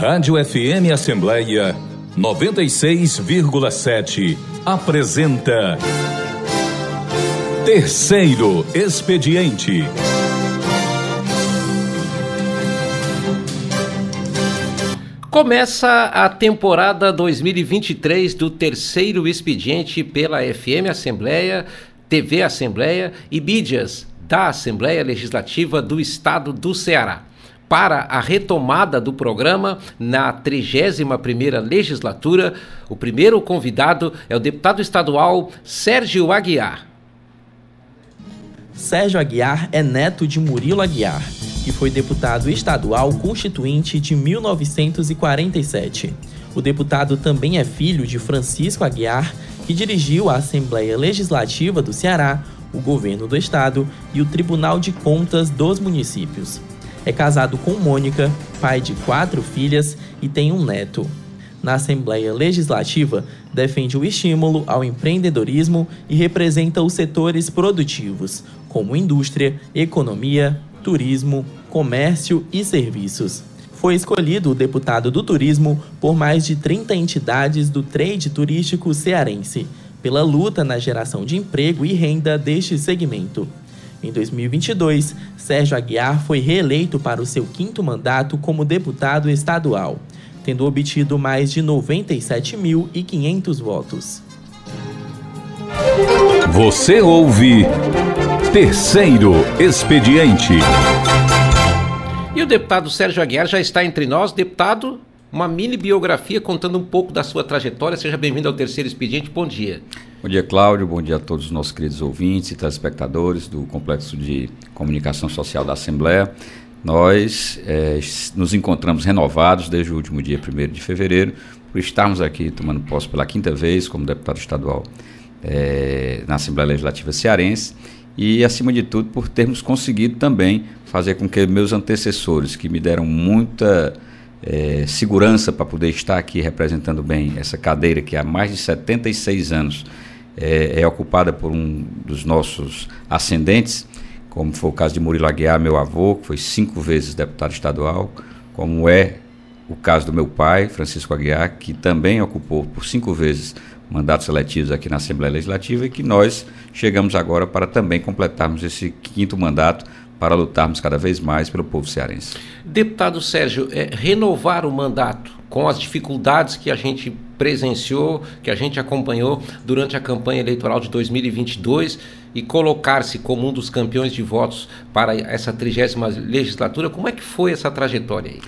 Rádio FM Assembleia 96,7 apresenta Terceiro Expediente. Começa a temporada 2023 do Terceiro Expediente pela FM Assembleia, TV Assembleia e mídias da Assembleia Legislativa do Estado do Ceará para a retomada do programa na 31ª legislatura. O primeiro convidado é o deputado estadual Sérgio Aguiar. Sérgio Aguiar é neto de Murilo Aguiar, que foi deputado estadual constituinte de 1947. O deputado também é filho de Francisco Aguiar, que dirigiu a Assembleia Legislativa do Ceará, o governo do estado e o Tribunal de Contas dos municípios. É casado com Mônica, pai de quatro filhas e tem um neto. Na Assembleia Legislativa, defende o estímulo ao empreendedorismo e representa os setores produtivos, como indústria, economia, turismo, comércio e serviços. Foi escolhido o deputado do turismo por mais de 30 entidades do trade turístico cearense, pela luta na geração de emprego e renda deste segmento. Em 2022, Sérgio Aguiar foi reeleito para o seu quinto mandato como deputado estadual, tendo obtido mais de 97.500 votos. Você ouve Terceiro Expediente. E o deputado Sérgio Aguiar já está entre nós. Deputado, uma mini biografia contando um pouco da sua trajetória. Seja bem-vindo ao Terceiro Expediente. Bom dia. Bom dia, Cláudio. Bom dia a todos os nossos queridos ouvintes e telespectadores do Complexo de Comunicação Social da Assembleia. Nós é, nos encontramos renovados desde o último dia 1 de fevereiro, por estarmos aqui tomando posse pela quinta vez como deputado estadual é, na Assembleia Legislativa Cearense e, acima de tudo, por termos conseguido também fazer com que meus antecessores, que me deram muita é, segurança para poder estar aqui representando bem essa cadeira que há mais de 76 anos é, é, ocupada por um dos nossos ascendentes, como foi o caso de Murilo Aguiar, meu avô, que foi cinco vezes deputado estadual, como é o caso do meu pai, Francisco Aguiar, que também ocupou por cinco vezes mandatos eletivos aqui na Assembleia Legislativa e que nós chegamos agora para também completarmos esse quinto mandato para lutarmos cada vez mais pelo povo cearense. Deputado Sérgio, é, renovar o mandato com as dificuldades que a gente presenciou, que a gente acompanhou durante a campanha eleitoral de 2022 e colocar-se como um dos campeões de votos para essa trigésima legislatura, como é que foi essa trajetória aí?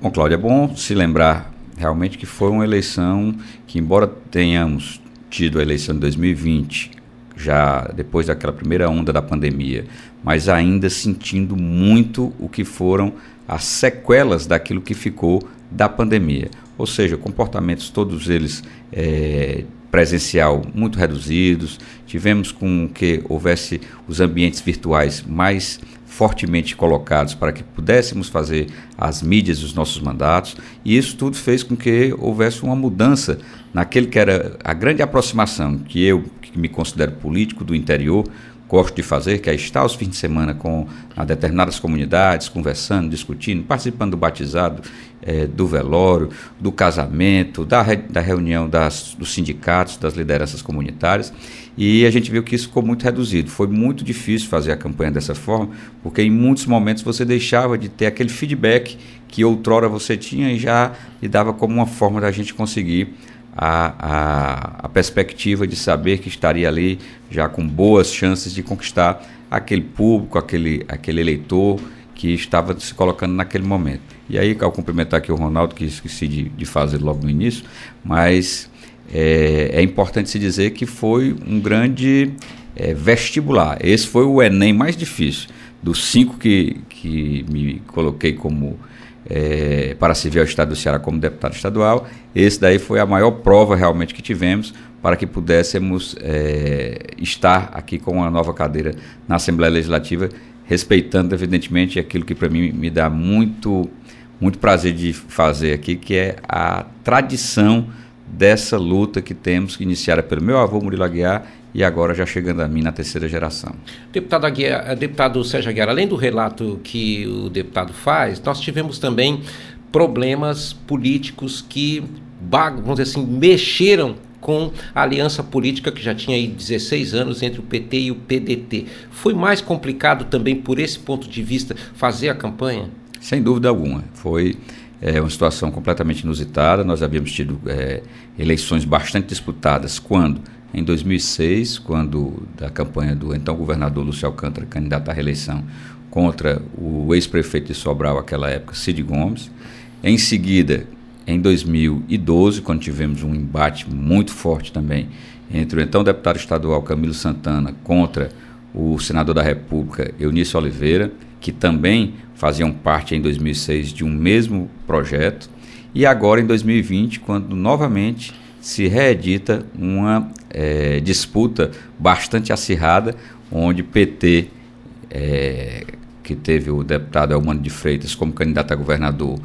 Bom, Cláudio, é bom se lembrar realmente que foi uma eleição que, embora tenhamos tido a eleição de 2020, já depois daquela primeira onda da pandemia, mas ainda sentindo muito o que foram as sequelas daquilo que ficou da pandemia. Ou seja, comportamentos todos eles é, presencial muito reduzidos, tivemos com que houvesse os ambientes virtuais mais fortemente colocados para que pudéssemos fazer as mídias dos nossos mandatos, e isso tudo fez com que houvesse uma mudança naquele que era a grande aproximação que eu, que me considero político do interior, gosto de fazer, que é estar aos fins de semana com determinadas comunidades, conversando, discutindo, participando do batizado, é, do velório, do casamento, da, re, da reunião das, dos sindicatos, das lideranças comunitárias. E a gente viu que isso ficou muito reduzido. Foi muito difícil fazer a campanha dessa forma, porque em muitos momentos você deixava de ter aquele feedback que outrora você tinha e já lhe dava como uma forma da gente conseguir a, a, a, perspectiva de saber que estaria ali já com boas chances de conquistar aquele público, aquele, aquele eleitor que estava se colocando naquele momento. E aí, ao cumprimentar aqui o Ronaldo, que esqueci de, de fazer logo no início, mas é, é, importante se dizer que foi um grande é, vestibular. Esse foi o Enem mais difícil. Dos cinco que, que me coloquei como é, para servir ao Estado do Ceará como deputado estadual. Esse daí foi a maior prova realmente que tivemos para que pudéssemos é, estar aqui com uma nova cadeira na Assembleia Legislativa, respeitando evidentemente aquilo que para mim me dá muito muito prazer de fazer aqui, que é a tradição dessa luta que temos, iniciada pelo meu avô Murilo Aguiar e agora já chegando a mim na terceira geração. Deputado, Aguiar, deputado Sérgio Aguiar, além do relato que o deputado faz, nós tivemos também problemas políticos que, vamos dizer assim, mexeram com a aliança política que já tinha aí 16 anos entre o PT e o PDT. Foi mais complicado também, por esse ponto de vista, fazer a campanha? Sem dúvida alguma. Foi é, uma situação completamente inusitada. Nós havíamos tido é, eleições bastante disputadas quando? Em 2006, quando da campanha do então governador Lúcio Alcântara, candidato à reeleição, contra o ex-prefeito de Sobral, aquela época, Cid Gomes. Em seguida, em 2012, quando tivemos um embate muito forte também entre o então deputado estadual Camilo Santana contra o senador da República Eunício Oliveira, que também faziam parte em 2006 de um mesmo projeto, e agora em 2020, quando novamente se reedita uma é, disputa bastante acirrada, onde PT, é, que teve o deputado Elmano de Freitas como candidato a governador,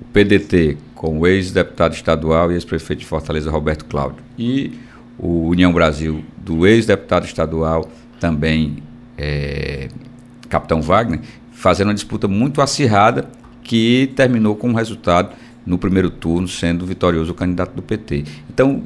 o PDT com o ex-deputado estadual e ex-prefeito de Fortaleza, Roberto Cláudio, e o União Brasil do ex-deputado estadual, também é, Capitão Wagner, fazendo uma disputa muito acirrada que terminou com um resultado no primeiro turno sendo vitorioso o candidato do PT. Então,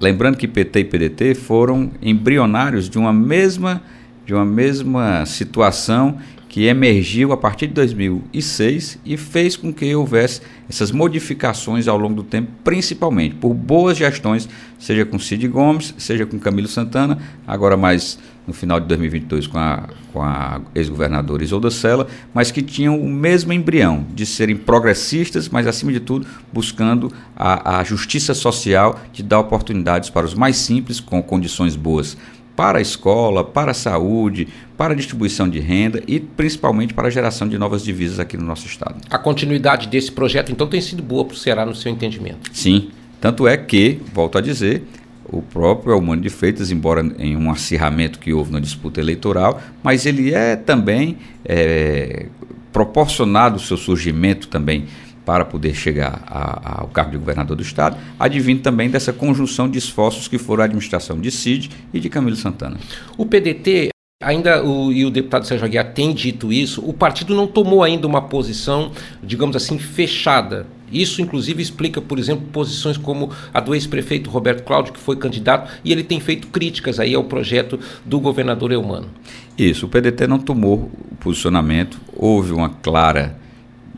lembrando que PT e PDT foram embrionários de uma mesma de uma mesma situação que emergiu a partir de 2006 e fez com que houvesse essas modificações ao longo do tempo, principalmente por boas gestões, seja com Cid Gomes, seja com Camilo Santana, agora mais no final de 2022 com a, com a ex-governadora Isolda Sela, mas que tinham o mesmo embrião de serem progressistas, mas acima de tudo buscando a, a justiça social de dar oportunidades para os mais simples, com condições boas para a escola, para a saúde, para a distribuição de renda e principalmente para a geração de novas divisas aqui no nosso estado. A continuidade desse projeto, então, tem sido boa para o Ceará no seu entendimento? Sim, tanto é que, volto a dizer, o próprio Elmano de Freitas, embora em um acirramento que houve na disputa eleitoral, mas ele é também é, proporcionado o seu surgimento também para poder chegar a, ao cargo de governador do Estado, advindo também dessa conjunção de esforços que foram a administração de Cid e de Camilo Santana. O PDT, ainda o, e o deputado Sérgio Aguiar tem dito isso, o partido não tomou ainda uma posição, digamos assim, fechada. Isso, inclusive, explica, por exemplo, posições como a do ex-prefeito Roberto Cláudio, que foi candidato, e ele tem feito críticas aí ao projeto do governador Eumano. Isso, o PDT não tomou o posicionamento, houve uma clara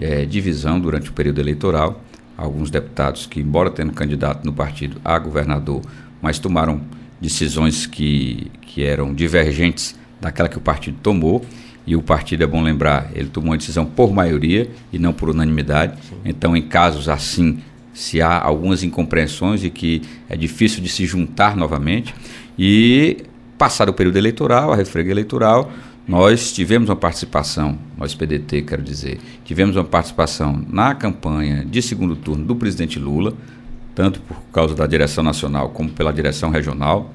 é, divisão durante o período eleitoral. Alguns deputados que, embora tendo candidato no partido a governador, mas tomaram decisões que, que eram divergentes daquela que o partido tomou. E o partido, é bom lembrar, ele tomou uma decisão por maioria e não por unanimidade. Sim. Então, em casos assim, se há algumas incompreensões e que é difícil de se juntar novamente. E passado o período eleitoral, a refrega eleitoral, nós tivemos uma participação, nós PDT, quero dizer, tivemos uma participação na campanha de segundo turno do presidente Lula, tanto por causa da direção nacional como pela direção regional.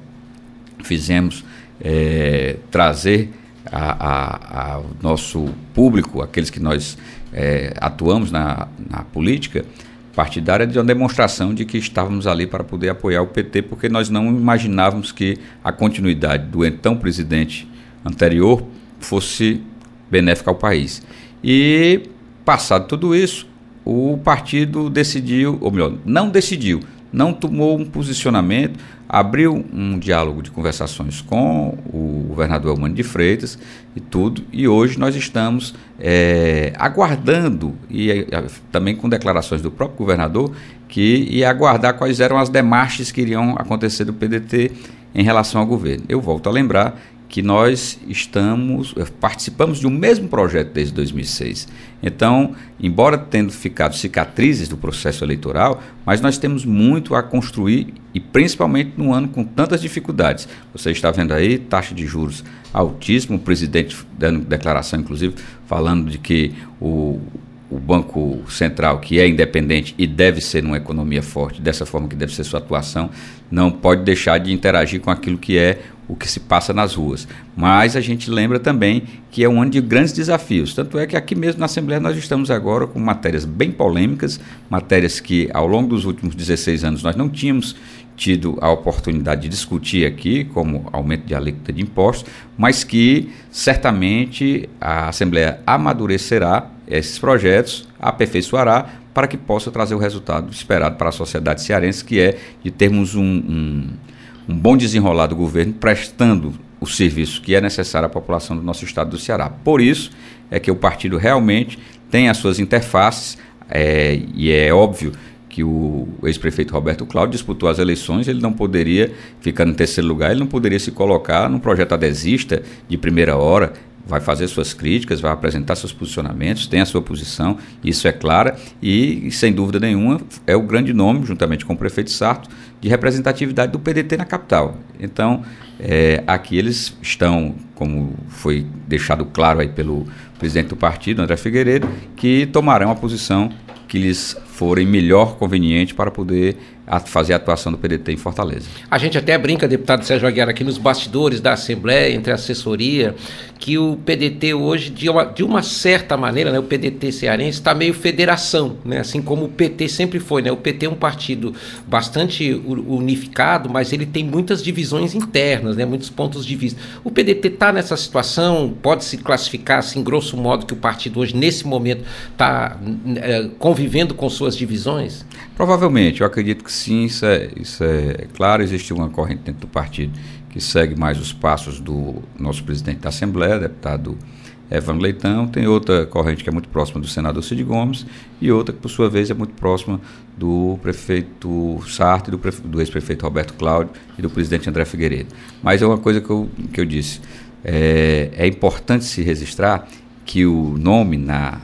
Fizemos é, trazer ao nosso público, aqueles que nós é, atuamos na, na política partidária, de uma demonstração de que estávamos ali para poder apoiar o PT, porque nós não imaginávamos que a continuidade do então presidente anterior fosse benéfica ao país. E, passado tudo isso, o partido decidiu, ou melhor, não decidiu, não tomou um posicionamento, abriu um diálogo de conversações com o governador Elmano de Freitas e tudo, e hoje nós estamos é, aguardando, e é, também com declarações do próprio governador, que ia aguardar quais eram as demarches que iriam acontecer do PDT em relação ao governo. Eu volto a lembrar que nós estamos eh, participamos de um mesmo projeto desde 2006. Então, embora tendo ficado cicatrizes do processo eleitoral, mas nós temos muito a construir e principalmente num ano com tantas dificuldades. Você está vendo aí taxa de juros altíssima, o presidente dando declaração inclusive falando de que o o Banco Central, que é independente e deve ser numa economia forte, dessa forma que deve ser sua atuação, não pode deixar de interagir com aquilo que é o que se passa nas ruas. Mas a gente lembra também que é um ano de grandes desafios. Tanto é que aqui mesmo na Assembleia nós estamos agora com matérias bem polêmicas, matérias que ao longo dos últimos 16 anos nós não tínhamos tido a oportunidade de discutir aqui, como aumento de alíquota de impostos, mas que certamente a Assembleia amadurecerá esses projetos, aperfeiçoará para que possa trazer o resultado esperado para a sociedade cearense, que é de termos um, um, um bom desenrolar do governo prestando o serviço que é necessário à população do nosso estado do Ceará. Por isso é que o partido realmente tem as suas interfaces, é, e é óbvio que o ex-prefeito Roberto Cláudio disputou as eleições, ele não poderia ficar no terceiro lugar, ele não poderia se colocar num projeto adesista de primeira hora, vai fazer suas críticas, vai apresentar seus posicionamentos, tem a sua posição, isso é clara, e sem dúvida nenhuma é o grande nome, juntamente com o prefeito Sarto, de representatividade do PDT na capital. Então, é, aqui eles estão, como foi deixado claro aí pelo presidente do partido, André Figueiredo, que tomarão a posição que lhes forem melhor conveniente para poder a fazer a atuação do PDT em Fortaleza. A gente até brinca, deputado Sérgio Aguiar, aqui nos bastidores da Assembleia, entre a assessoria, que o PDT hoje, de uma, de uma certa maneira, né, o PDT cearense está meio federação, né, assim como o PT sempre foi. Né, o PT é um partido bastante unificado, mas ele tem muitas divisões internas, né, muitos pontos de vista. O PDT está nessa situação, pode se classificar, assim, grosso modo, que o partido hoje, nesse momento, está é, convivendo com suas divisões? Provavelmente, eu acredito que sim, isso é, isso é claro. Existe uma corrente dentro do partido que segue mais os passos do nosso presidente da Assembleia, deputado Evan Leitão. Tem outra corrente que é muito próxima do senador Cid Gomes e outra que, por sua vez, é muito próxima do prefeito Sartre, do, do ex-prefeito Roberto Cláudio e do presidente André Figueiredo. Mas é uma coisa que eu, que eu disse. É, é importante se registrar que o nome na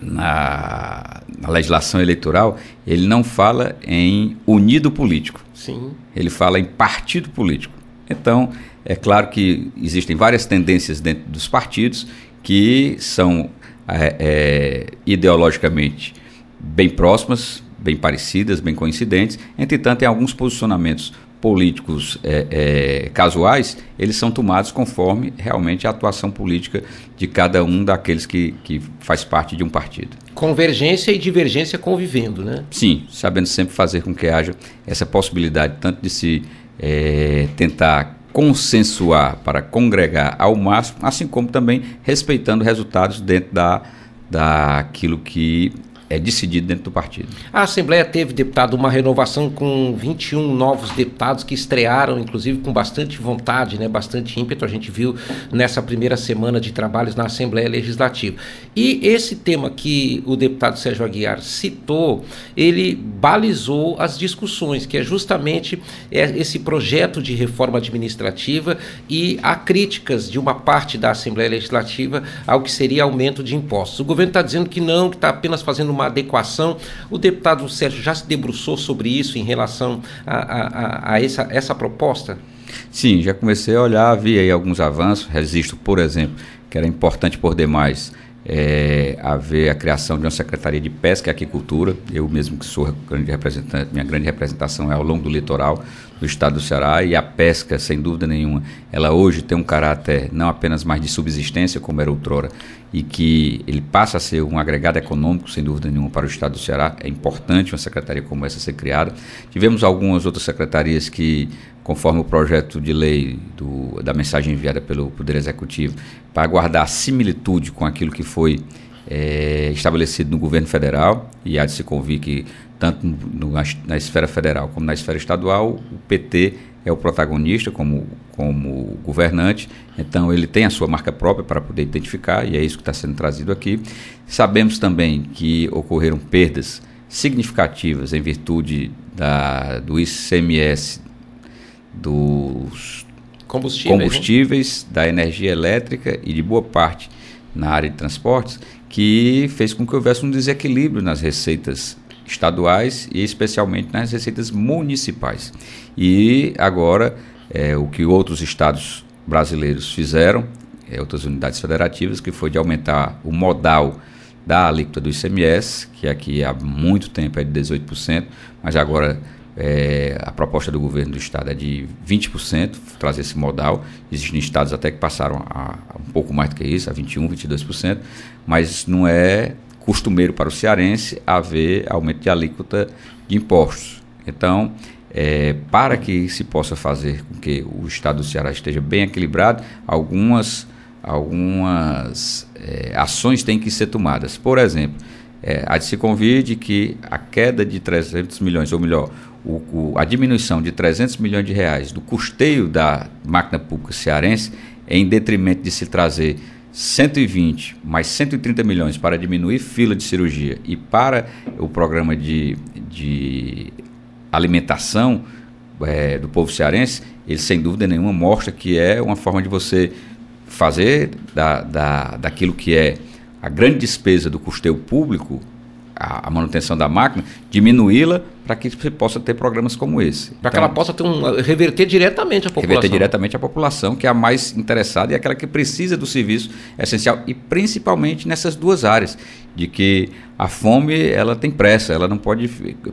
na, na, legislação eleitoral, ele não fala em unido político. Sim. Ele fala em partido político. Então, é claro que existem várias tendências dentro dos partidos que são é, é, ideologicamente bem próximas, bem parecidas, bem coincidentes. Entretanto, tem alguns posicionamentos políticos é, é, casuais, eles são tomados conforme realmente a atuação política de cada um daqueles que, que faz parte de um partido. Convergência e divergência convivendo, né? Sim, sabendo sempre fazer com que haja essa possibilidade tanto de se é, tentar consensuar para congregar ao máximo, assim como também respeitando resultados dentro da, daquilo que é decidido dentro do partido. A Assembleia teve, deputado, uma renovação com 21 novos deputados que estrearam, inclusive com bastante vontade, né, bastante ímpeto. A gente viu nessa primeira semana de trabalhos na Assembleia Legislativa. E esse tema que o deputado Sérgio Aguiar citou, ele balizou as discussões, que é justamente esse projeto de reforma administrativa e há críticas de uma parte da Assembleia Legislativa ao que seria aumento de impostos. O governo está dizendo que não, que está apenas fazendo uma uma adequação. O deputado Sérgio já se debruçou sobre isso em relação a, a, a essa, essa proposta? Sim, já comecei a olhar, vi aí alguns avanços. Resisto, por exemplo, que era importante por demais é, haver a criação de uma Secretaria de Pesca e Aquicultura. Eu mesmo que sou grande representante, minha grande representação é ao longo do litoral do estado do Ceará e a pesca, sem dúvida nenhuma, ela hoje tem um caráter não apenas mais de subsistência, como era outrora, e que ele passa a ser um agregado econômico, sem dúvida nenhuma, para o estado do Ceará. É importante uma secretaria como essa ser criada. Tivemos algumas outras secretarias que conforme o projeto de lei do, da mensagem enviada pelo Poder Executivo, para guardar similitude com aquilo que foi é, estabelecido no governo federal, e há de se convir que, tanto no, na, na, esfera federal como na esfera estadual, o PT é o protagonista como, como governante, então ele tem a sua marca própria para poder identificar, e é isso que está sendo trazido aqui. Sabemos também que ocorreram perdas significativas em virtude da, do ICMS dos combustíveis, combustíveis né? da energia elétrica e de boa parte na área de transportes, que fez com que houvesse um desequilíbrio nas receitas estaduais e especialmente nas receitas municipais. E agora, é, o que outros estados brasileiros fizeram, é, outras unidades federativas, que foi de aumentar o modal da alíquota do ICMS, que aqui há muito tempo é de 18%, mas agora é, a proposta do governo do estado é de 20%, trazer esse modal. Existem estados até que passaram a, a um pouco mais do que isso, a 21%, 22%, mas não é costumeiro para o cearense haver aumento de alíquota de impostos. Então, é, para que se possa fazer com que o estado do Ceará esteja bem equilibrado, algumas, algumas é, ações têm que ser tomadas. Por exemplo, é, há de se convir de que a queda de 300 milhões, ou melhor, o, o, a diminuição de 300 milhões de reais do custeio da máquina pública cearense é em detrimento de se trazer 120 mais 130 milhões para diminuir fila de cirurgia e para o programa de, de alimentação é, do povo cearense, ele sem dúvida nenhuma mostra que é uma forma de você fazer da, da, daquilo que é a grande despesa do custeio público, a, a manutenção da máquina, diminuí-la para que você possa ter programas como esse. Para então, que ela possa ter um, reverter diretamente a população. Reverter diretamente a população, que é a mais interessada e aquela que precisa do serviço essencial, e principalmente nessas duas áreas, de que a fome ela tem pressa, ela não pode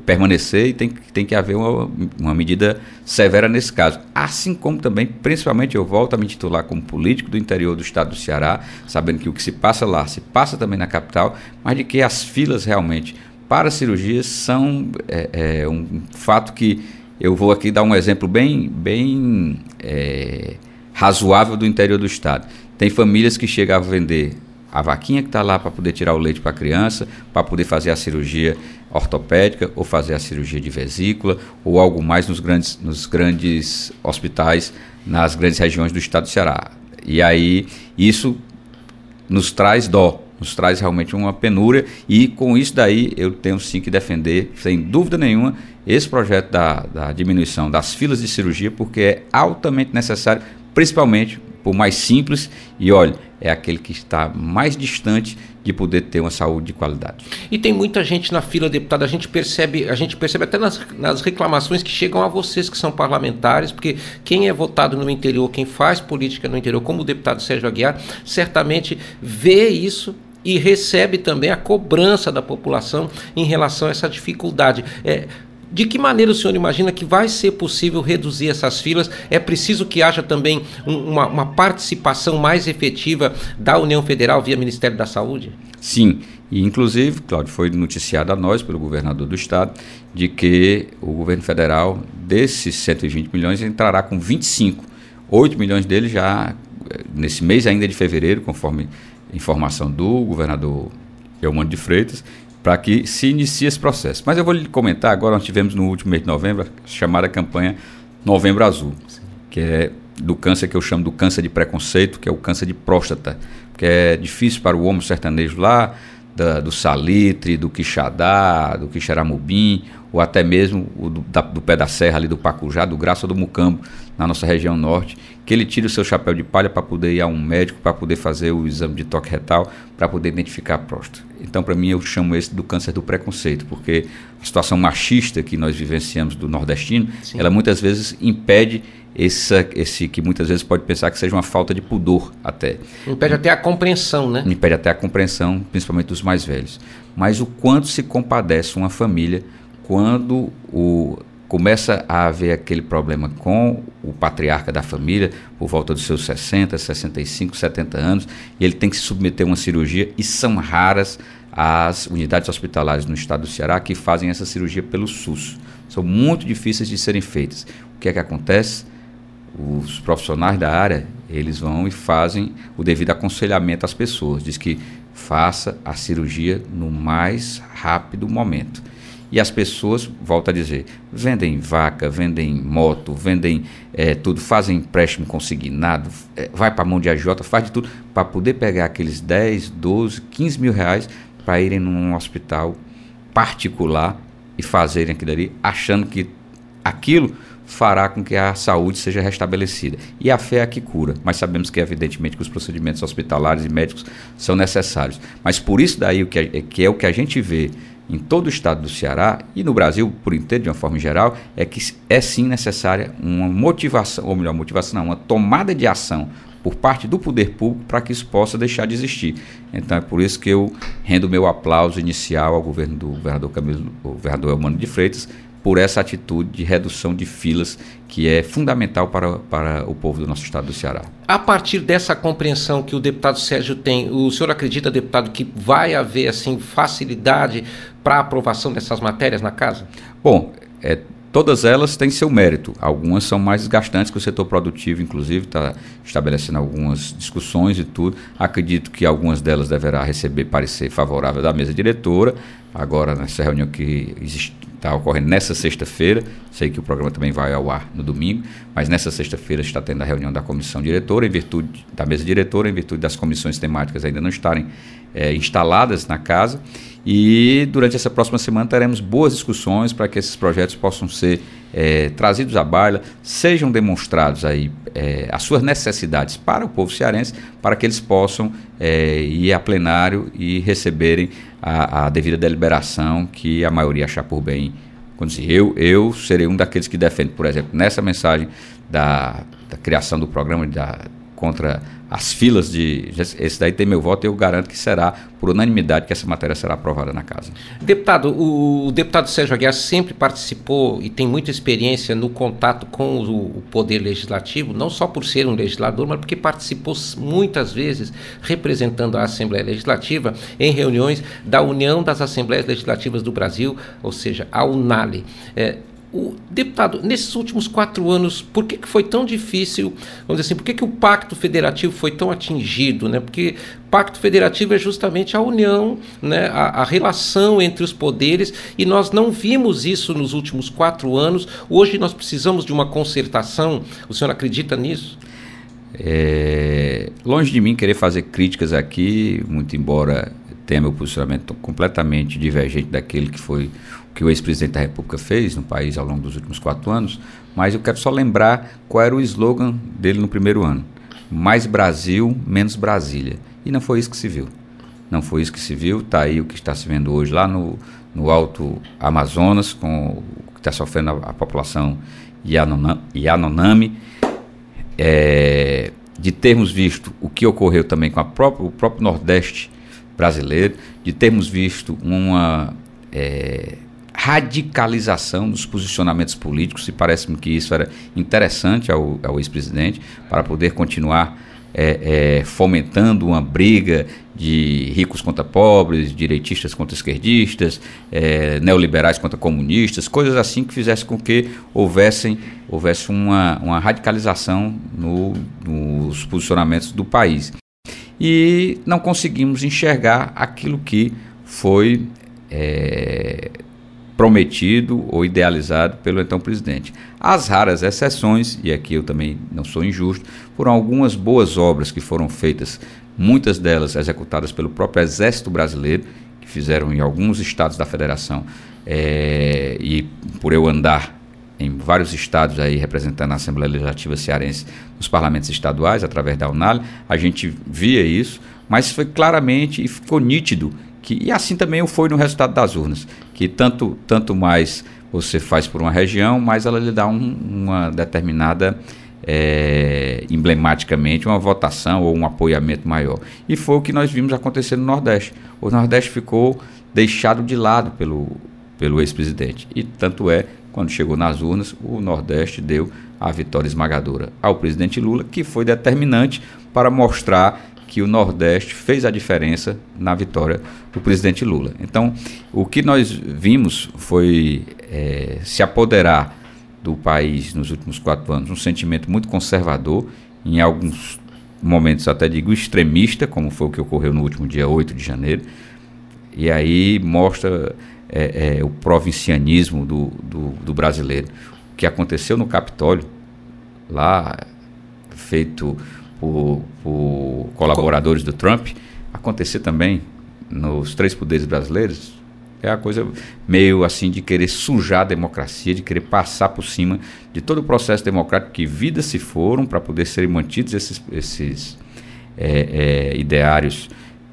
permanecer e tem, tem que haver uma, uma medida severa nesse caso. Assim como também, principalmente, eu volto a me titular como político do interior do estado do Ceará, sabendo que o que se passa lá se passa também na capital, mas de que as filas realmente para cirurgias são é, é, um fato que eu vou aqui dar um exemplo bem, bem é, razoável do interior do estado. Tem famílias que chegam a vender a vaquinha que está lá para poder tirar o leite para a criança, para poder fazer a cirurgia ortopédica ou fazer a cirurgia de vesícula ou algo mais nos grandes, nos grandes hospitais, nas grandes regiões do estado do Ceará. E aí isso nos traz dó, nos traz realmente uma penúria. E com isso daí eu tenho sim que defender, sem dúvida nenhuma, esse projeto da, da diminuição das filas de cirurgia, porque é altamente necessário, principalmente por mais simples. E olha, é aquele que está mais distante de poder ter uma saúde de qualidade. E tem muita gente na fila, deputado, a gente percebe, a gente percebe até nas, nas reclamações que chegam a vocês que são parlamentares, porque quem é votado no interior, quem faz política no interior, como o deputado Sérgio Aguiar, certamente vê isso e recebe também a cobrança da população em relação a essa dificuldade. É, de que maneira o senhor imagina que vai ser possível reduzir essas filas? É preciso que haja também um, uma, uma, participação mais efetiva da União Federal via Ministério da Saúde? Sim, e inclusive, Cláudio, foi noticiado a nós pelo governador do estado de que o governo federal, desses 120 milhões, entrará com 25. 8 milhões deles já eh, nesse mês ainda de fevereiro, conforme informação do governador Eumano de Freitas, para que se inicie esse processo. Mas eu vou lhe comentar agora, nós tivemos no último mês de novembro a chamada campanha Novembro Azul, que é do câncer que eu chamo do câncer de preconceito, que é o câncer de próstata, que é difícil para o homem sertanejo lá, da, do salitre, do quixadá, do quixaramubim, ou até mesmo o do, da, do pé da serra ali do Pacujá, do Graça do Mucambo, na nossa região norte, que ele tire o seu chapéu de palha para poder ir a um médico, para poder fazer o exame de toque retal, para poder identificar a próstata. Então, para mim, eu chamo esse do câncer do preconceito, porque a situação machista que nós vivenciamos do nordestino, Sim. ela muitas vezes impede essa, esse que muitas vezes pode pensar que seja uma falta de pudor até. Impede até a compreensão, né? Impede até a compreensão, principalmente dos mais velhos. Mas o quanto se compadece uma família quando o, começa a haver aquele problema com o patriarca da família, por volta dos seus 60, 65, 70 anos, e ele tem que se submeter a uma cirurgia, e são raras as unidades hospitalares no estado do Ceará que fazem essa cirurgia pelo SUS. São muito difíceis de serem feitas. O que é que acontece? Os profissionais da área, eles vão e fazem o devido aconselhamento às pessoas, diz que faça a cirurgia no mais rápido momento. E as pessoas, volto a dizer, vendem vaca, vendem moto, vendem é, tudo, fazem empréstimo consignado, é, vai para a mão de agiota, faz de tudo para poder pegar aqueles 10, 12, 15 mil reais para irem num hospital particular e fazerem aquilo ali, achando que aquilo fará com que a saúde seja restabelecida. E a fé é a que cura, mas sabemos que evidentemente que os procedimentos hospitalares e médicos são necessários. Mas por isso daí o que é, que é o que a gente vê em todo o estado do Ceará e no Brasil por inteiro, de uma forma geral, é que é sim necessária uma motivação, ou melhor, motivação não, uma tomada de ação por parte do poder público para que isso possa deixar de existir. Então é por isso que eu rendo meu aplauso inicial ao governo do governador Camilo, governador Elmano de Freitas, por essa atitude de redução de filas que é fundamental para, para o povo do nosso estado do Ceará. A partir dessa compreensão que o deputado Sérgio tem, o senhor acredita, deputado, que vai haver assim facilidade para a aprovação dessas matérias na casa? Bom, é, todas elas têm seu mérito. Algumas são mais desgastantes que o setor produtivo, inclusive, está estabelecendo algumas discussões e tudo. Acredito que algumas delas deverá receber parecer favorável da mesa diretora. Agora, nessa reunião que está ocorrendo nessa sexta-feira, sei que o programa também vai ao ar no domingo, mas nessa sexta-feira está tendo a reunião da comissão diretora, em virtude da mesa diretora, em virtude das comissões temáticas ainda não estarem é, instaladas na casa. E durante essa próxima semana teremos boas discussões para que esses projetos possam ser é, trazidos à baila, sejam demonstrados aí é, as suas necessidades para o povo cearense, para que eles possam é, ir a plenário e receberem a, a, devida deliberação que a maioria achar por bem. Eu, eu serei um daqueles que defende, por exemplo, nessa mensagem da, da criação do programa da, contra as filas de. Esse daí tem meu voto e eu garanto que será por unanimidade que essa matéria será aprovada na casa. Deputado, o, deputado Sérgio Aguiar sempre participou e tem muita experiência no contato com o, o, poder legislativo, não só por ser um legislador, mas porque participou muitas vezes representando a Assembleia Legislativa em reuniões da União das Assembleias Legislativas do Brasil, ou seja, a UNALE. É, o deputado, nesses últimos quatro anos, por que, que foi tão difícil, vamos dizer assim, por que, que o pacto federativo foi tão atingido? Né? Porque pacto federativo é justamente a união, né? a, a relação entre os poderes, e nós não vimos isso nos últimos quatro anos. Hoje nós precisamos de uma concertação. O senhor acredita nisso? É, longe de mim querer fazer críticas aqui, muito embora tenha meu posicionamento completamente divergente daquele que foi que o ex-presidente da República fez no país ao longo dos últimos quatro anos, mas eu quero só lembrar qual era o slogan dele no primeiro ano: mais Brasil, menos Brasília. E não foi isso que se viu. Não foi isso que se viu. Está aí o que está se vendo hoje lá no, no Alto Amazonas, com o que está sofrendo a, a população Yanomami. É, de termos visto o que ocorreu também com própria, o próprio Nordeste brasileiro, de termos visto uma é, radicalização dos posicionamentos políticos, e parece-me que isso era interessante ao, ao ex-presidente, para poder continuar é, é, fomentando uma briga de ricos contra pobres, direitistas contra esquerdistas, é, neoliberais contra comunistas, coisas assim que fizessem com que houvessem, houvesse uma, uma radicalização no, nos posicionamentos do país. E não conseguimos enxergar aquilo que foi é, prometido ou idealizado pelo então presidente. As raras exceções, e aqui eu também não sou injusto, foram algumas boas obras que foram feitas, muitas delas executadas pelo próprio Exército Brasileiro, que fizeram em alguns estados da federação, é, e por eu andar em vários estados aí representando a Assembleia Legislativa Cearense nos parlamentos estaduais, através da UNAL, a gente via isso, mas foi claramente e ficou nítido que, e assim também foi no resultado das urnas, que tanto, tanto mais você faz por uma região, mais ela lhe dá um, uma determinada, é, emblematicamente, uma votação ou um apoiamento maior. E foi o que nós vimos acontecer no Nordeste. O Nordeste ficou deixado de lado pelo, pelo ex-presidente. E tanto é, quando chegou nas urnas, o Nordeste deu a vitória esmagadora ao presidente Lula, que foi determinante para mostrar que o Nordeste fez a diferença na vitória do presidente Lula. Então, o que nós vimos foi é, se apoderar do país nos últimos quatro anos um sentimento muito conservador, em alguns momentos até digo extremista, como foi o que ocorreu no último dia 8 de janeiro, e aí mostra é, é, o provincianismo do, do, do brasileiro. O que aconteceu no Capitólio, lá feito por, por colaboradores do Trump, acontecer também nos três poderes brasileiros, é a coisa meio assim de querer sujar a democracia, de querer passar por cima de todo o processo democrático que vidas se foram para poder serem mantidos esses, esses é, é, ideários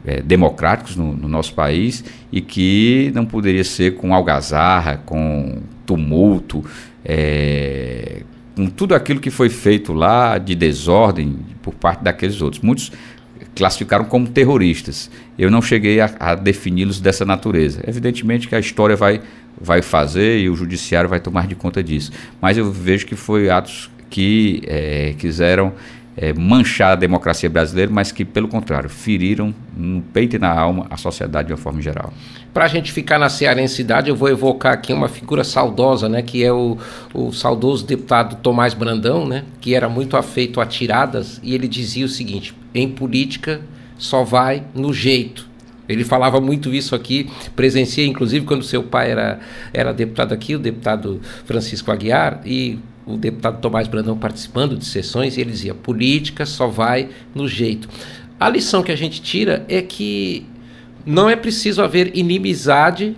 é, democráticos no, no, nosso país e que não poderia ser com algazarra, com tumulto, é, com tudo aquilo que foi feito lá de desordem por parte daqueles outros. Muitos classificaram como terroristas. Eu não cheguei a, a defini-los dessa natureza. Evidentemente que a história vai, vai fazer e o judiciário vai tomar de conta disso. Mas eu vejo que foi atos que é, quiseram é, manchar a democracia brasileira, mas que, pelo contrário, feriram no peito e na alma a sociedade de uma forma geral. Para a gente ficar na cearensidade, eu vou evocar aqui uma figura saudosa, né, que é o, o saudoso deputado Tomás Brandão, né, que era muito afeito a tiradas, e ele dizia o seguinte: em política só vai no jeito. Ele falava muito isso aqui, presenciei inclusive quando seu pai era, era deputado aqui, o deputado Francisco Aguiar, e o deputado Tomás Brandão participando de sessões, e ele dizia: política só vai no jeito. A lição que a gente tira é que não é preciso haver inimizade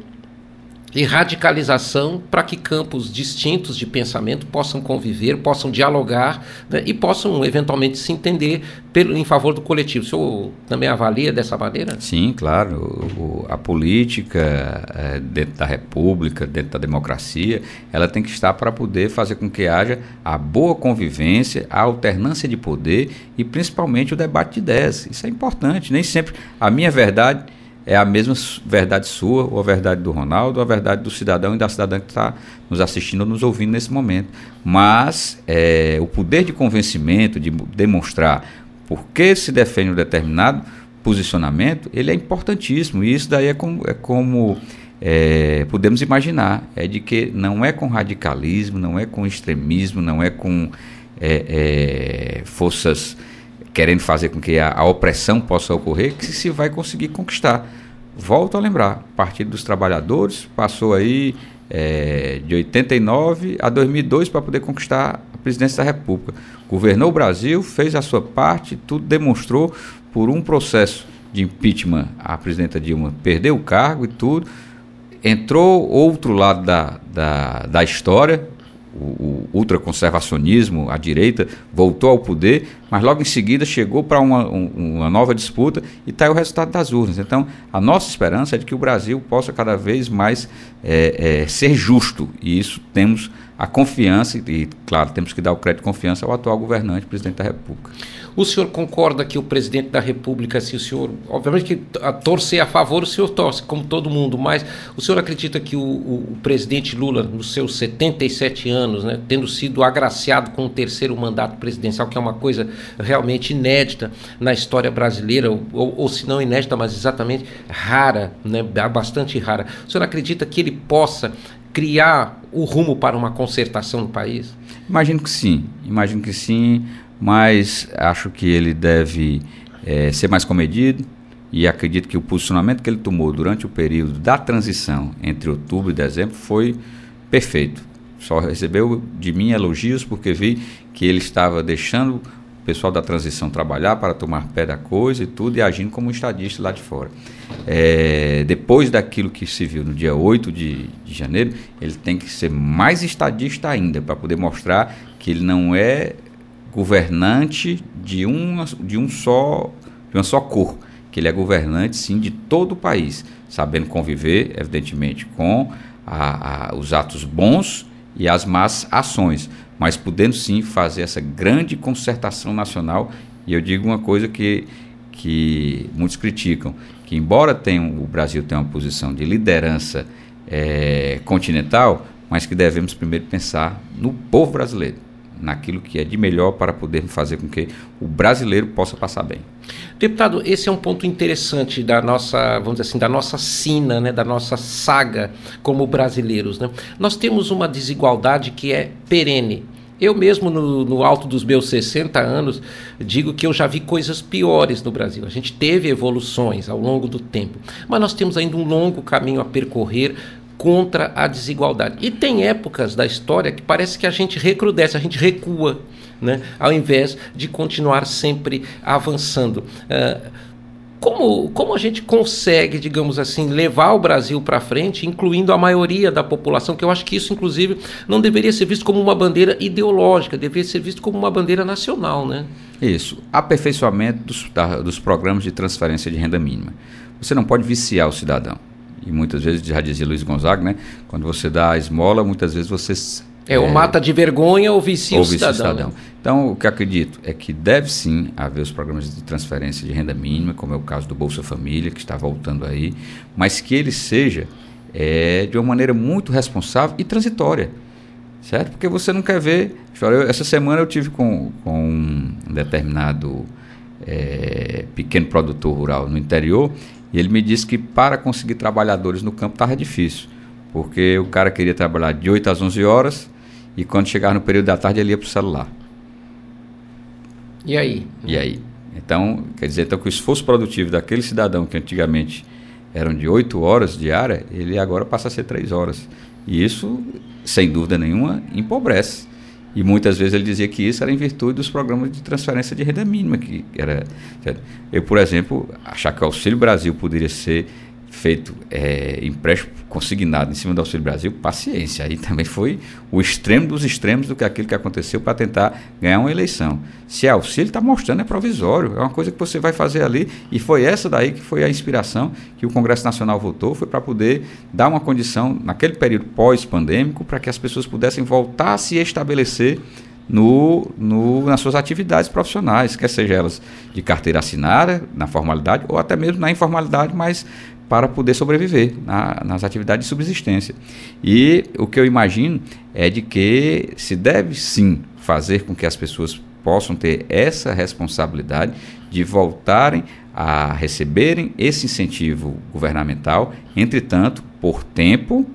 e radicalização para que campos distintos de pensamento possam conviver, possam dialogar né, e possam eventualmente se entender pelo, em favor do coletivo. O senhor também avalia dessa maneira? Sim, claro. O, a política é, dentro da república, dentro da democracia, ela tem que estar para poder fazer com que haja a boa convivência, a alternância de poder e principalmente o debate de ideias. Isso é importante. Nem sempre a minha verdade é a mesma verdade sua, ou a verdade do Ronaldo, ou a verdade do cidadão e da cidadã que está nos assistindo ou nos ouvindo nesse momento. Mas é, o poder de convencimento, de demonstrar por que se defende um determinado posicionamento, ele é importantíssimo. E isso daí é como, é como é, podemos imaginar. É de que não é com radicalismo, não é com extremismo, não é com é, é forças querendo fazer com que a, a, opressão possa ocorrer, que se vai conseguir conquistar. Volto a lembrar, Partido dos Trabalhadores passou aí é, de 89 a 2002 para poder conquistar a presidência da República. Governou o Brasil, fez a sua parte, tudo demonstrou por um processo de impeachment. A presidenta Dilma perdeu o cargo e tudo. Entrou outro lado da, da, da história, o, o ultraconservacionismo, a direita, voltou ao poder, mas logo em seguida chegou para uma, um, uma nova disputa e está o resultado das urnas. Então, a nossa esperança é de que o Brasil possa cada vez mais é, é, ser justo, e isso temos a confiança, e claro, temos que dar o crédito de confiança ao atual governante, presidente da República. O senhor concorda que o presidente da República, se o senhor, obviamente que a torcer a favor, o senhor torce, como todo mundo, mas o senhor acredita que o, o, o presidente Lula, nos seus 77 anos, né, tendo sido agraciado com o terceiro mandato presidencial, que é uma coisa realmente inédita na história brasileira, ou, ou se não inédita, mas exatamente rara, né, bastante rara, o senhor acredita que ele possa criar o rumo para uma concertação no país? Imagino que sim, imagino que sim mas acho que ele deve é, ser mais comedido e acredito que o posicionamento que ele tomou durante o período da transição entre outubro e dezembro foi perfeito. Só recebeu de mim elogios porque vi que ele estava deixando pessoal da transição trabalhar para tomar pé da coisa e tudo e agindo como um estadista lá de fora. É, depois daquilo que se viu no dia 8 de, de janeiro, ele tem que ser mais estadista ainda para poder mostrar que ele não é governante de, uma, de um só de uma só cor, que ele é governante sim de todo o país, sabendo conviver, evidentemente, com a, a, os atos bons e as más ações, mas podendo sim fazer essa grande concertação nacional. E eu digo uma coisa que, que muitos criticam, que embora tenha, o Brasil tenha uma posição de liderança é, continental, mas que devemos primeiro pensar no povo brasileiro naquilo que é de melhor para poder fazer com que o brasileiro possa passar bem. Deputado, esse é um ponto interessante da nossa, vamos dizer assim, da nossa sina, né, da nossa saga como brasileiros. Né? Nós temos uma desigualdade que é perene. Eu mesmo, no, no, alto dos meus 60 anos, digo que eu já vi coisas piores no Brasil. A gente teve evoluções ao longo do tempo, mas nós temos ainda um longo caminho a percorrer contra a desigualdade. E tem épocas da história que parece que a gente recrudesce, a gente recua, né? ao invés de continuar sempre avançando. Uh, como, como a gente consegue, digamos assim, levar o Brasil para frente, incluindo a maioria da população, que eu acho que isso, inclusive, não deveria ser visto como uma bandeira ideológica, deveria ser visto como uma bandeira nacional, né? Isso. Aperfeiçoamento dos, da, dos programas de transferência de renda mínima. Você não pode viciar o cidadão e muitas vezes, já dizia Luiz Gonzaga, né? Quando você dá a esmola, muitas vezes você. É, ou mata de vergonha ou vicia ou o cidadão. cidadão. Então, o que acredito é que deve sim haver os programas de transferência de renda mínima, como é o caso do Bolsa Família, que está voltando aí, mas que ele seja é, de uma maneira muito responsável e transitória. certo? Porque você não quer ver. Essa semana eu tive com, com um determinado é, pequeno produtor rural no interior e ele me disse que para conseguir trabalhadores no campo estava difícil, porque o cara queria trabalhar de 8 às 11 horas e quando chegava no período da tarde ele ia para o celular. E aí? E aí? Então, quer dizer, então, que o esforço produtivo daquele cidadão que antigamente eram de 8 horas diária, ele agora passa a ser 3 horas. E isso, sem dúvida nenhuma, empobrece. E muitas vezes ele dizia que isso era em virtude dos programas de transferência de renda mínima. que era Eu, por exemplo, achar que o Auxílio Brasil poderia ser feito é, empréstimo consignado em cima do Auxílio Brasil, paciência. Aí também foi o extremo dos extremos do que aquilo que aconteceu para tentar ganhar uma eleição. Se é auxílio, está mostrando, é provisório, é uma coisa que você vai fazer ali. E foi essa daí que foi a inspiração que o Congresso Nacional votou, foi para poder dar uma condição, naquele período pós-pandêmico, para que as pessoas pudessem voltar a se estabelecer no, no, nas suas atividades profissionais, quer seja elas de carteira assinada, na formalidade, ou até mesmo na informalidade, mas para poder sobreviver na, nas atividades de subsistência. E o que eu imagino é de que se deve sim fazer com que as pessoas possam ter essa responsabilidade de voltarem a receberem esse incentivo governamental, entretanto, por tempo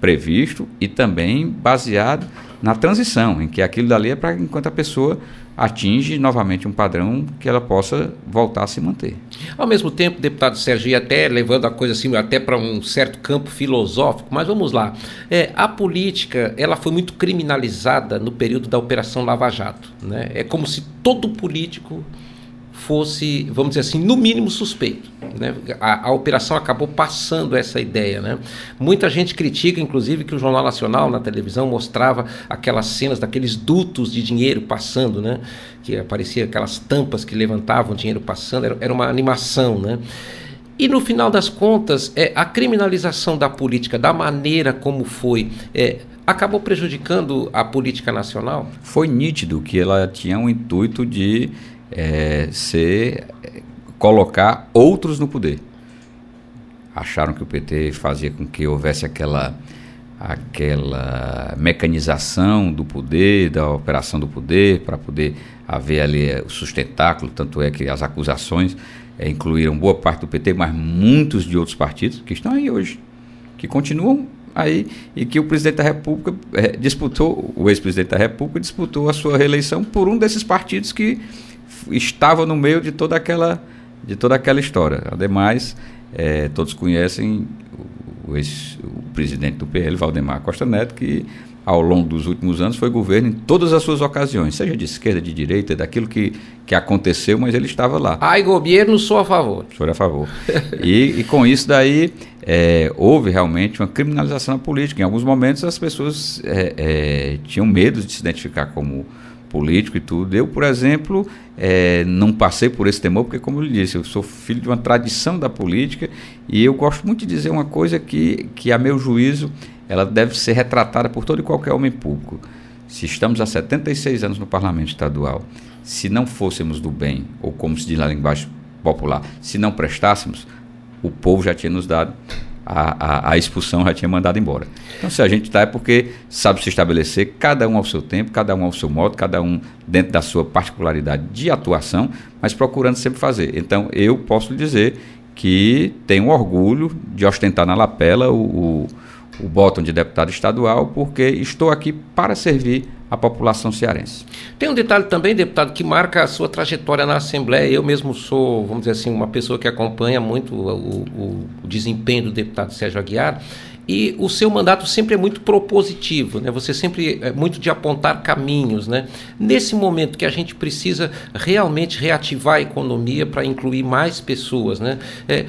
previsto e também baseado na transição, em que aquilo dali é para enquanto a pessoa atinge novamente um padrão que ela possa voltar a se manter. Ao mesmo tempo, deputado Sérgio, até levando a coisa assim até para um certo campo filosófico, mas vamos lá. É, a política ela foi muito criminalizada no período da Operação Lava Jato. Né? É como se todo político fosse, vamos dizer assim, no mínimo suspeito. Né? A, a, operação acabou passando essa ideia. Né? Muita gente critica, inclusive, que o Jornal Nacional na televisão mostrava aquelas cenas daqueles dutos de dinheiro passando, né? que aparecia aquelas tampas que levantavam dinheiro passando, era, era uma animação. Né? E no final das contas, é, a criminalização da política, da maneira como foi, é, acabou prejudicando a política nacional? Foi nítido que ela tinha um intuito de é, ser colocar outros no poder. Acharam que o PT fazia com que houvesse aquela aquela mecanização do poder, da operação do poder, para poder haver ali o sustentáculo, tanto é que as acusações é, incluíram boa parte do PT, mas muitos de outros partidos que estão aí hoje, que continuam aí e que o presidente da República é, disputou, o ex-presidente da República disputou a sua reeleição por um desses partidos que estava no meio de toda aquela, de toda aquela história. Ademais, é, todos conhecem o, ex, o presidente do PL, Valdemar Costa Neto, que ao longo dos últimos anos foi governo em todas as suas ocasiões, seja de esquerda, de direita, daquilo que, que aconteceu, mas ele estava lá. Ai, governo, sou a favor. Sou a favor. e, e com isso daí é, houve realmente uma criminalização da política. Em alguns momentos as pessoas é, é, tinham medo de se identificar como político e tudo. Eu, por exemplo, é, não passei por esse temor, porque, como eu lhe disse, eu sou filho de uma tradição da política e eu gosto muito de dizer uma coisa que, que a meu juízo, ela deve ser retratada por todo e qualquer homem público. Se estamos há 76 anos no parlamento estadual, se não fôssemos do bem, ou como se diz na linguagem popular, se não prestássemos, o povo já tinha nos dado a, a, a, expulsão já tinha mandado embora. Então, se a gente está é porque sabe se estabelecer, cada um ao seu tempo, cada um ao seu modo, cada um dentro da sua particularidade de atuação, mas procurando sempre fazer. Então, eu posso dizer que tenho orgulho de ostentar na lapela o, o, o botão de deputado estadual, porque estou aqui para servir a população cearense. Tem um detalhe também, deputado, que marca a sua trajetória na Assembleia. Eu mesmo sou, vamos dizer assim, uma pessoa que acompanha muito o, o, o desempenho do deputado Sérgio Aguiar. E o seu mandato sempre é muito propositivo, né? Você sempre é muito de apontar caminhos, né? Nesse momento que a gente precisa realmente reativar a economia para incluir mais pessoas, né? É,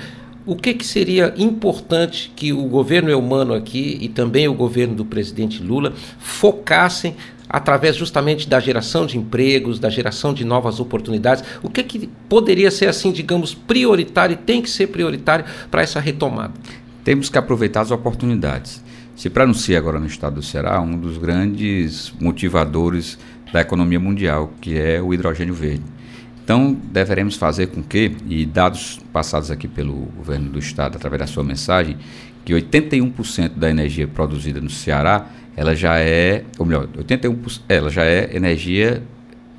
o que, que seria importante que o governo Eumano aqui e também o governo do presidente Lula focassem através justamente da geração de empregos, da geração de novas oportunidades. O que, que poderia ser assim, digamos, prioritário e tem que ser prioritário para essa retomada? Temos que aproveitar as oportunidades. Se para anunciar agora no estado do Ceará um dos grandes motivadores da economia mundial, que é o hidrogênio verde. Então, deveremos fazer com que, e dados passados aqui pelo governo do estado através da sua mensagem, que 81% da energia produzida no Ceará, ela já é, ou melhor, 81%, ela já é energia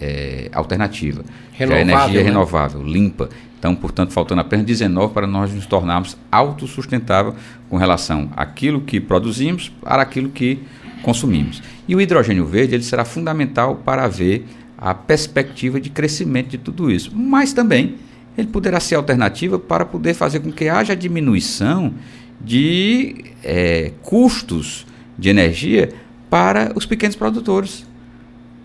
é, alternativa, renovável, já é energia né? renovável, limpa. Então, portanto, faltando apenas 19 para nós nos tornarmos autossustentável com relação àquilo que produzimos para aquilo que consumimos. E o hidrogênio verde ele será fundamental para ver a perspectiva de crescimento de tudo isso. Mas também ele poderá ser alternativa para poder fazer com que haja diminuição de é, custos de energia para os pequenos produtores,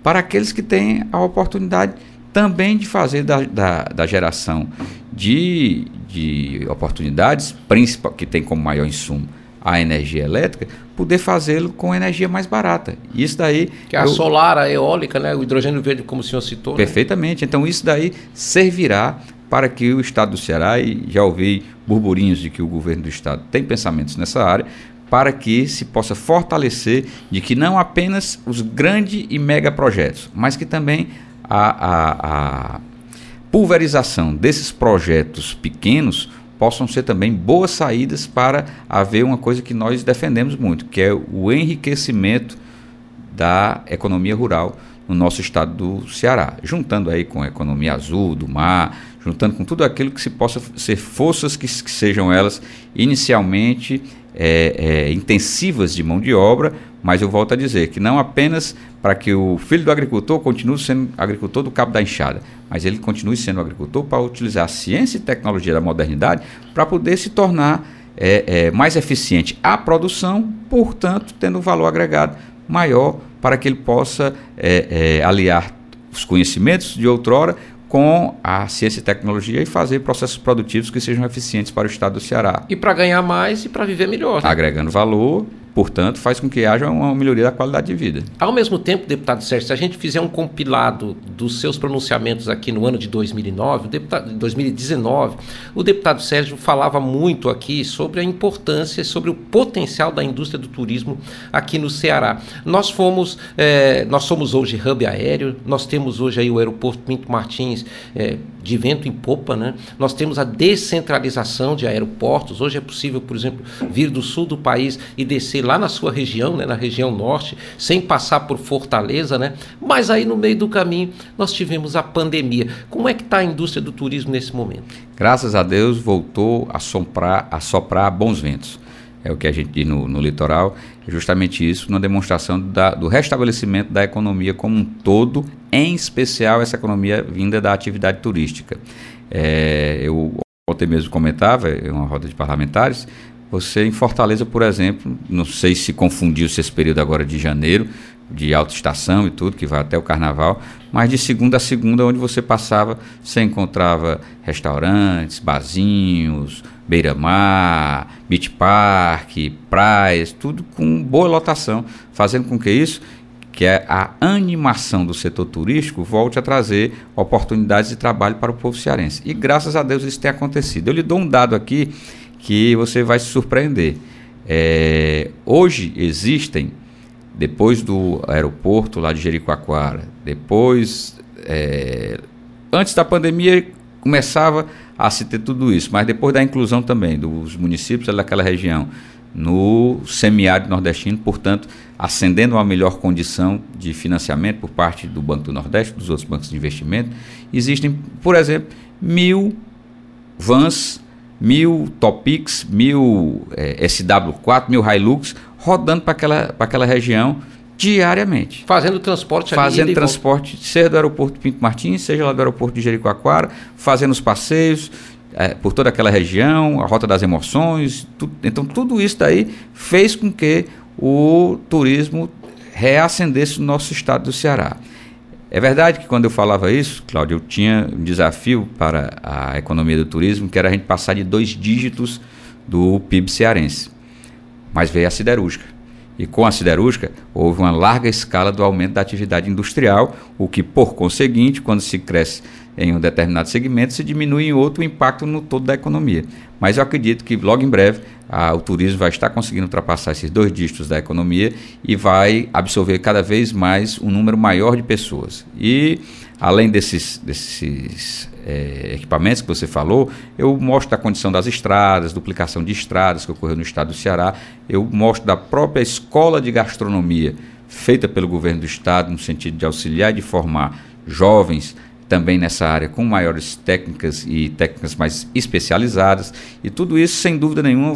para aqueles que têm a oportunidade também de fazer da, da, da geração de, de oportunidades, principal, que tem como maior insumo a energia elétrica, poder fazê-lo com energia mais barata. Isso daí. Que é a eu, solar, a eólica, né? o hidrogênio verde, como o senhor citou. né? Perfeitamente. Então, isso daí servirá para que o Estado do Ceará, e já ouvi burburinhos de que o governo do Estado tem pensamentos nessa área, para que se possa fortalecer de que não apenas os grandes e mega projetos, mas que também a, a, a pulverização desses projetos pequenos possam ser também boas saídas para haver uma coisa que nós defendemos muito, que é o enriquecimento da economia rural no nosso estado do Ceará, juntando aí com a economia azul do mar, juntando com tudo aquilo que se possa ser forças que, que sejam elas inicialmente é, é, intensivas de mão de obra, mas eu volto a dizer que não apenas para que o filho do agricultor continue sendo agricultor do cabo da enxada, mas ele continue sendo agricultor para utilizar a ciência e tecnologia da modernidade para poder se tornar é, é, mais eficiente a produção, portanto, tendo um valor agregado maior para que ele possa é, é, aliar os conhecimentos de outrora com a ciência e tecnologia e fazer processos produtivos que sejam eficientes para o estado do Ceará. E para ganhar mais e para viver melhor. né? Agregando valor, portanto, faz com que haja uma melhoria da qualidade de vida. Ao mesmo tempo, deputado Sérgio, se a gente fizer um compilado dos seus pronunciamentos aqui no ano de 2009, o deputado, 2019, o deputado Sérgio falava muito aqui sobre a importância, sobre o potencial da indústria do turismo aqui no Ceará. Nós fomos, eh, nós somos hoje hub aéreo, nós temos hoje aí o aeroporto Pinto Martins eh, de vento em popa, né? Nós temos a descentralização de aeroportos. Hoje é possível, por exemplo, vir do sul do país e descer lá na sua região, né, na região norte, sem passar por Fortaleza, né? Mas aí no meio do caminho nós tivemos a pandemia. Como é que está a indústria do turismo nesse momento? Graças a Deus voltou a soprar, a soprar bons ventos. É o que a gente diz no, no litoral, é justamente isso, uma demonstração da, do restabelecimento da economia como um todo, em especial essa economia vinda da atividade turística. É, eu ontem mesmo comentava, em uma roda de parlamentares, você em Fortaleza, por exemplo, não sei se confundiu-se esse período agora de janeiro, de alta estação e tudo, que vai até o carnaval, mas de segunda a segunda, onde você passava, você encontrava restaurantes, barzinhos, beira-mar, beach park, praias, tudo com boa lotação, fazendo com que isso, que é a animação do setor turístico, volte a trazer oportunidades de trabalho para o povo cearense. E graças a Deus isso tem acontecido. Eu lhe dou um dado aqui que você vai se surpreender. É, hoje existem, depois do aeroporto lá de Jericoacoara, depois, é, antes da pandemia começava a se ter tudo isso, mas depois da inclusão também dos municípios daquela região no semiárido nordestino, portanto, ascendendo a uma melhor condição de financiamento por parte do Banco do Nordeste, dos outros bancos de investimento, existem, por exemplo, mil vans mil Topix, mil é, SW4, mil Hilux rodando para aquela, aquela região diariamente. Fazendo transporte Fazendo volta. transporte, seja do aeroporto Pinto Martins, seja lá do aeroporto de Jericoacoara, fazendo os passeios é, por toda aquela região, a Rota das Emoções. tu- então, tudo isso daí fez com que o turismo reacendesse no nosso estado do Ceará. É verdade que quando eu falava isso, Cláudio, eu tinha um desafio para a economia do turismo, que era a gente passar de dois dígitos do PIB cearense. Mas veio a siderúrgica. E com a siderúrgica, houve uma larga escala do aumento da atividade industrial, o que, por conseguinte, quando se cresce em um determinado segmento, se diminui em outro o impacto no todo da economia. Mas eu acredito que logo em breve a- o turismo vai estar conseguindo ultrapassar esses dois dígitos da economia e vai absorver cada vez mais um número maior de pessoas. E além desses, desses é, equipamentos que você falou, eu mostro a condição das estradas, duplicação de estradas que ocorreu no estado do Ceará, eu mostro da própria escola de gastronomia feita pelo governo do estado no sentido de auxiliar e de formar jovens também nessa área com maiores técnicas e técnicas mais especializadas e tudo isso sem dúvida nenhuma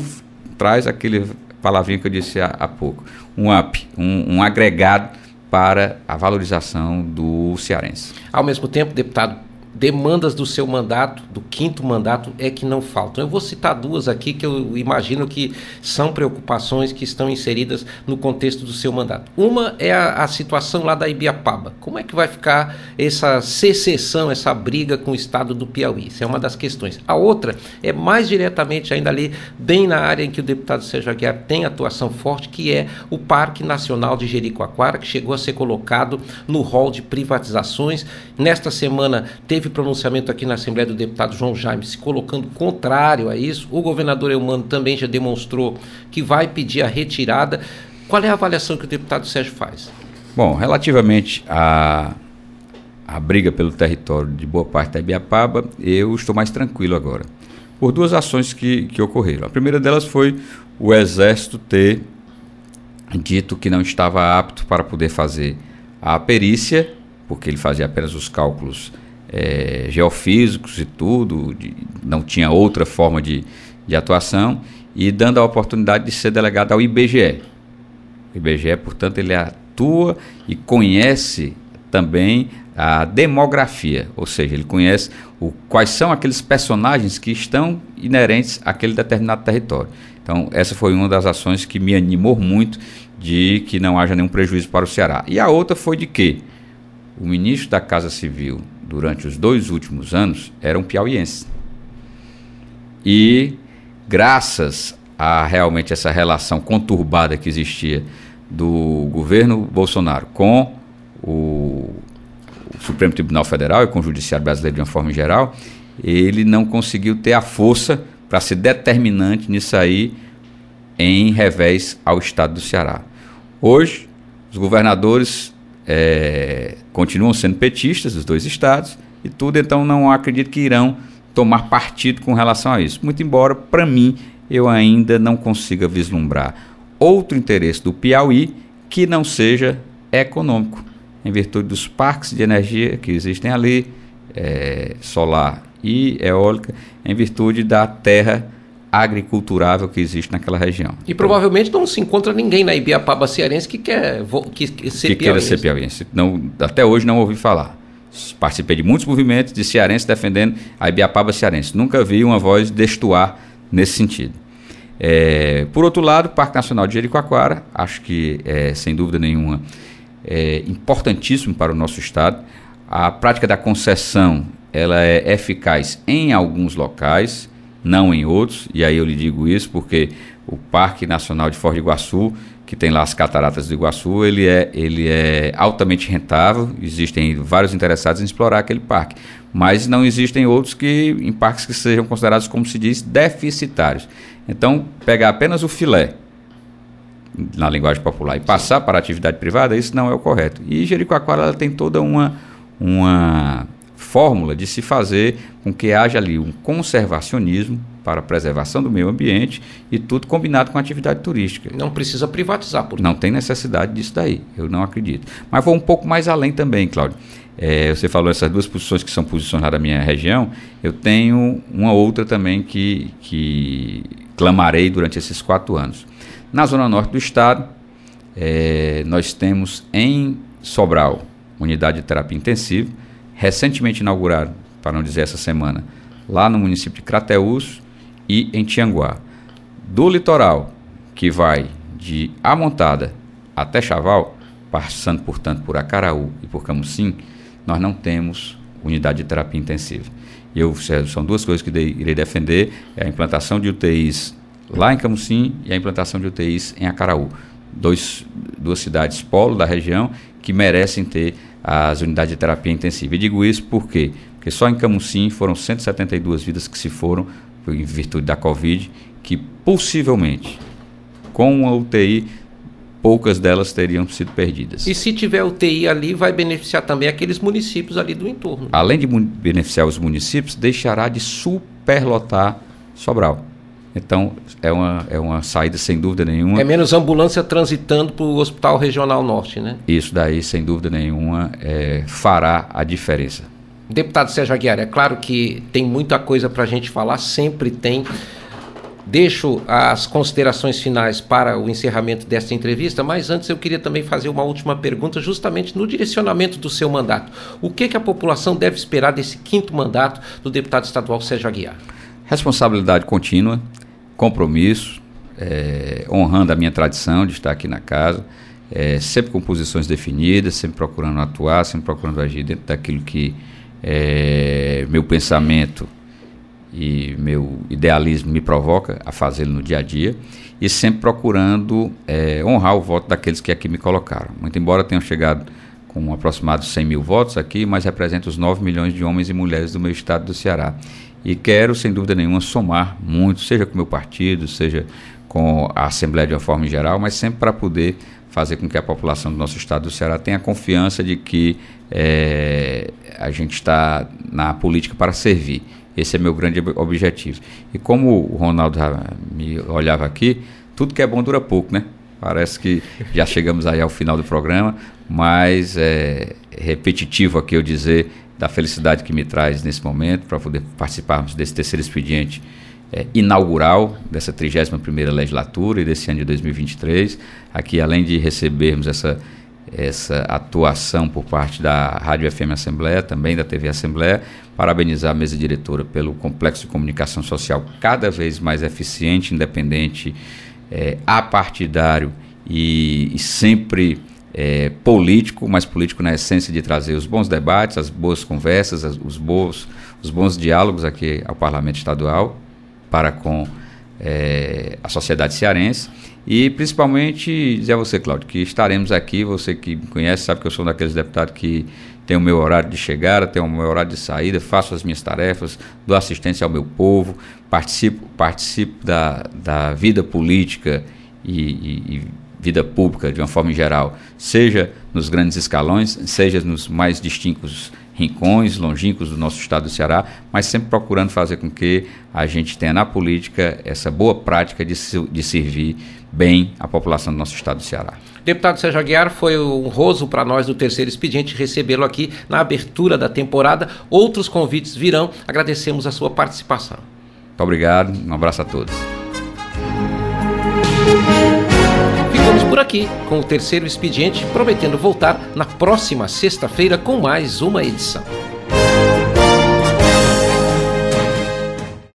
traz aquele palavrinha que eu disse há, há pouco, um up, um, um agregado para a valorização do cearense. Ao mesmo tempo, deputado, demandas do seu mandato, do quinto mandato, é que não faltam. Eu vou citar duas aqui que eu imagino que são preocupações que estão inseridas no contexto do seu mandato. Uma é a, a situação lá da Ibiapaba. Como é que vai ficar essa secessão, essa briga com o estado do Piauí? Isso é uma das questões. A outra é mais diretamente ainda ali, bem na área em que o deputado Sérgio Aguiar tem atuação forte, que é o Parque Nacional de Jericoacoara, que chegou a ser colocado no rol de privatizações. Nesta semana teve teve pronunciamento aqui na Assembleia do deputado João Jaime se colocando contrário a isso. O governador Eumano também já demonstrou que vai pedir a retirada. Qual é a avaliação que o deputado Sérgio faz? Bom, relativamente à a, a briga pelo território de boa parte da Ibiapaba, eu estou mais tranquilo agora. Por duas ações que, que ocorreram. A primeira delas foi o Exército ter dito que não estava apto para poder fazer a perícia, porque ele fazia apenas os cálculos é, geofísicos e tudo, de, não tinha outra forma de, de atuação, e dando a oportunidade de ser delegado ao IBGE. O IBGE, portanto, ele atua e conhece também a demografia, ou seja, ele conhece o, quais são aqueles personagens que estão inerentes àquele determinado território. Então, essa foi uma das ações que me animou muito de que não haja nenhum prejuízo para o Ceará. E a outra foi de que o ministro da Casa Civil durante os dois últimos anos eram piauienses. E graças a realmente essa relação conturbada que existia do governo Bolsonaro com o, o Supremo Tribunal Federal e com o Judiciário Brasileiro de uma forma geral, ele não conseguiu ter a força para ser determinante nisso aí em revés ao Estado do Ceará. Hoje, os governadores é, continuam sendo petistas, os dois estados, e tudo, então não acredito que irão tomar partido com relação a isso. Muito embora, para mim, eu ainda não consiga vislumbrar outro interesse do Piauí que não seja econômico, em virtude dos parques de energia que existem ali, é, solar e eólica, em virtude da terra agriculturável que existe naquela região. E provavelmente não se encontra ninguém na Ibiapaba cearense que quer que, que ser que queira ser piauiense. Não, até hoje não ouvi falar. Participei de muitos movimentos de cearense defendendo a Ibiapaba cearense. Nunca vi uma voz destoar nesse sentido. É, por outro lado, o Parque Nacional de Jericoacoara, acho que, é, sem dúvida nenhuma, é importantíssimo para o nosso Estado. A prática da concessão ela é eficaz em alguns locais, não em outros, e aí eu lhe digo isso porque o Parque Nacional de Foz do Iguaçu, que tem lá as cataratas do Iguaçu, ele é, ele é altamente rentável, existem vários interessados em explorar aquele parque, mas não existem outros que em parques que sejam considerados, como se diz, deficitários. Então, pegar apenas o filé, na linguagem popular, e passar para a atividade privada, isso não é o correto. E Jericoacoara ela tem toda uma, uma fórmula de se fazer com que haja ali um conservacionismo para a preservação do meio ambiente e tudo combinado com a atividade turística. Não precisa privatizar, por Não tem necessidade disso daí, eu não acredito. Mas vou um pouco mais além também, Cláudio. É, você falou essas duas posições que são posições da minha região, eu tenho uma outra também que, que clamarei durante esses quatro anos. Na zona norte do estado, é, nós temos em Sobral, unidade de terapia intensiva, recentemente inaugurado, para não dizer essa semana, lá no município de Crateús e em Tianguá. Do litoral, que vai de Amontada até Chaval, passando, portanto, por Acaraú e por Camucim, nós não temos unidade de terapia intensiva. Eu, são duas coisas que irei defender, é a implantação de UTIs lá em Camucim e a implantação de UTIs em Acaraú. Dois, duas cidades polo da região que merecem ter as unidades de terapia intensiva. E digo isso por quê? Porque só em Camusim foram 172 vidas que se foram em virtude da Covid, que possivelmente, com uma UTI, poucas delas teriam sido perdidas. E se tiver UTI ali, vai beneficiar também aqueles municípios ali do entorno. Além de beneficiar os municípios, deixará de superlotar Sobral. Então, é uma, é uma saída sem dúvida nenhuma. É menos ambulância transitando para o Hospital Regional Norte, né? Isso daí, sem dúvida nenhuma, é, fará a diferença. Deputado Sérgio Aguiar, é claro que tem muita coisa para a gente falar, sempre tem. Deixo as considerações finais para o encerramento desta entrevista, mas antes eu queria também fazer uma última pergunta, justamente no direcionamento do seu mandato. O que, que a população deve esperar desse quinto mandato do deputado estadual Sérgio Aguiar? Responsabilidade contínua, compromisso, é, honrando a minha tradição de estar aqui na casa, é, sempre com posições definidas, sempre procurando atuar, sempre procurando agir dentro daquilo que é, meu pensamento e meu idealismo me provoca a fazê-lo no dia a dia e sempre procurando é, honrar o voto daqueles que aqui me colocaram. Muito embora tenham chegado com aproximados 100 mil votos aqui, mas representa os 9 milhões de homens e mulheres do meu estado do Ceará. E quero, sem dúvida nenhuma, somar muito, seja com o meu partido, seja com a Assembleia de uma forma geral, mas sempre para poder fazer com que a população do nosso estado do Ceará tenha confiança de que é, a gente está na política para servir esse é meu grande objetivo. E como o Ronaldo me olhava aqui, tudo que é bom dura pouco, né? Parece que já chegamos aí ao final do programa, mas é repetitivo aqui eu dizer da felicidade que me traz nesse momento para poder participarmos desse terceiro expediente é, inaugural dessa 31ª legislatura e desse ano de 2023. Aqui, além de recebermos essa essa atuação por parte da Rádio FM Assembleia, também da TV Assembleia, parabenizar a mesa diretora pelo complexo de comunicação social cada vez mais eficiente, independente, é, apartidário e, e sempre é, político, mas político na essência de trazer os bons debates, as boas conversas, as, os, bons, os bons diálogos aqui ao Parlamento Estadual para com é, a sociedade cearense e principalmente dizer a você, Cláudio, que estaremos aqui. Você que me conhece sabe que eu sou daqueles deputados que tem o meu horário de chegada, tem o meu horário de saída, faço as minhas tarefas, dou assistência ao meu povo, participo, participo da, da vida política e, e vida pública de uma forma geral, seja nos grandes escalões, seja nos mais distintos rincões, longínquos do nosso estado do Ceará, mas sempre procurando fazer com que a gente tenha na política essa boa prática de, de servir bem a população do nosso estado do Ceará. Deputado Sérgio Aguiar, foi honroso para nós do terceiro expediente recebê-lo aqui na abertura da temporada. Outros convites virão. Agradecemos a sua participação. Muito obrigado, um abraço a todos. Por aqui com o terceiro expediente, prometendo voltar na próxima sexta-feira com mais uma edição.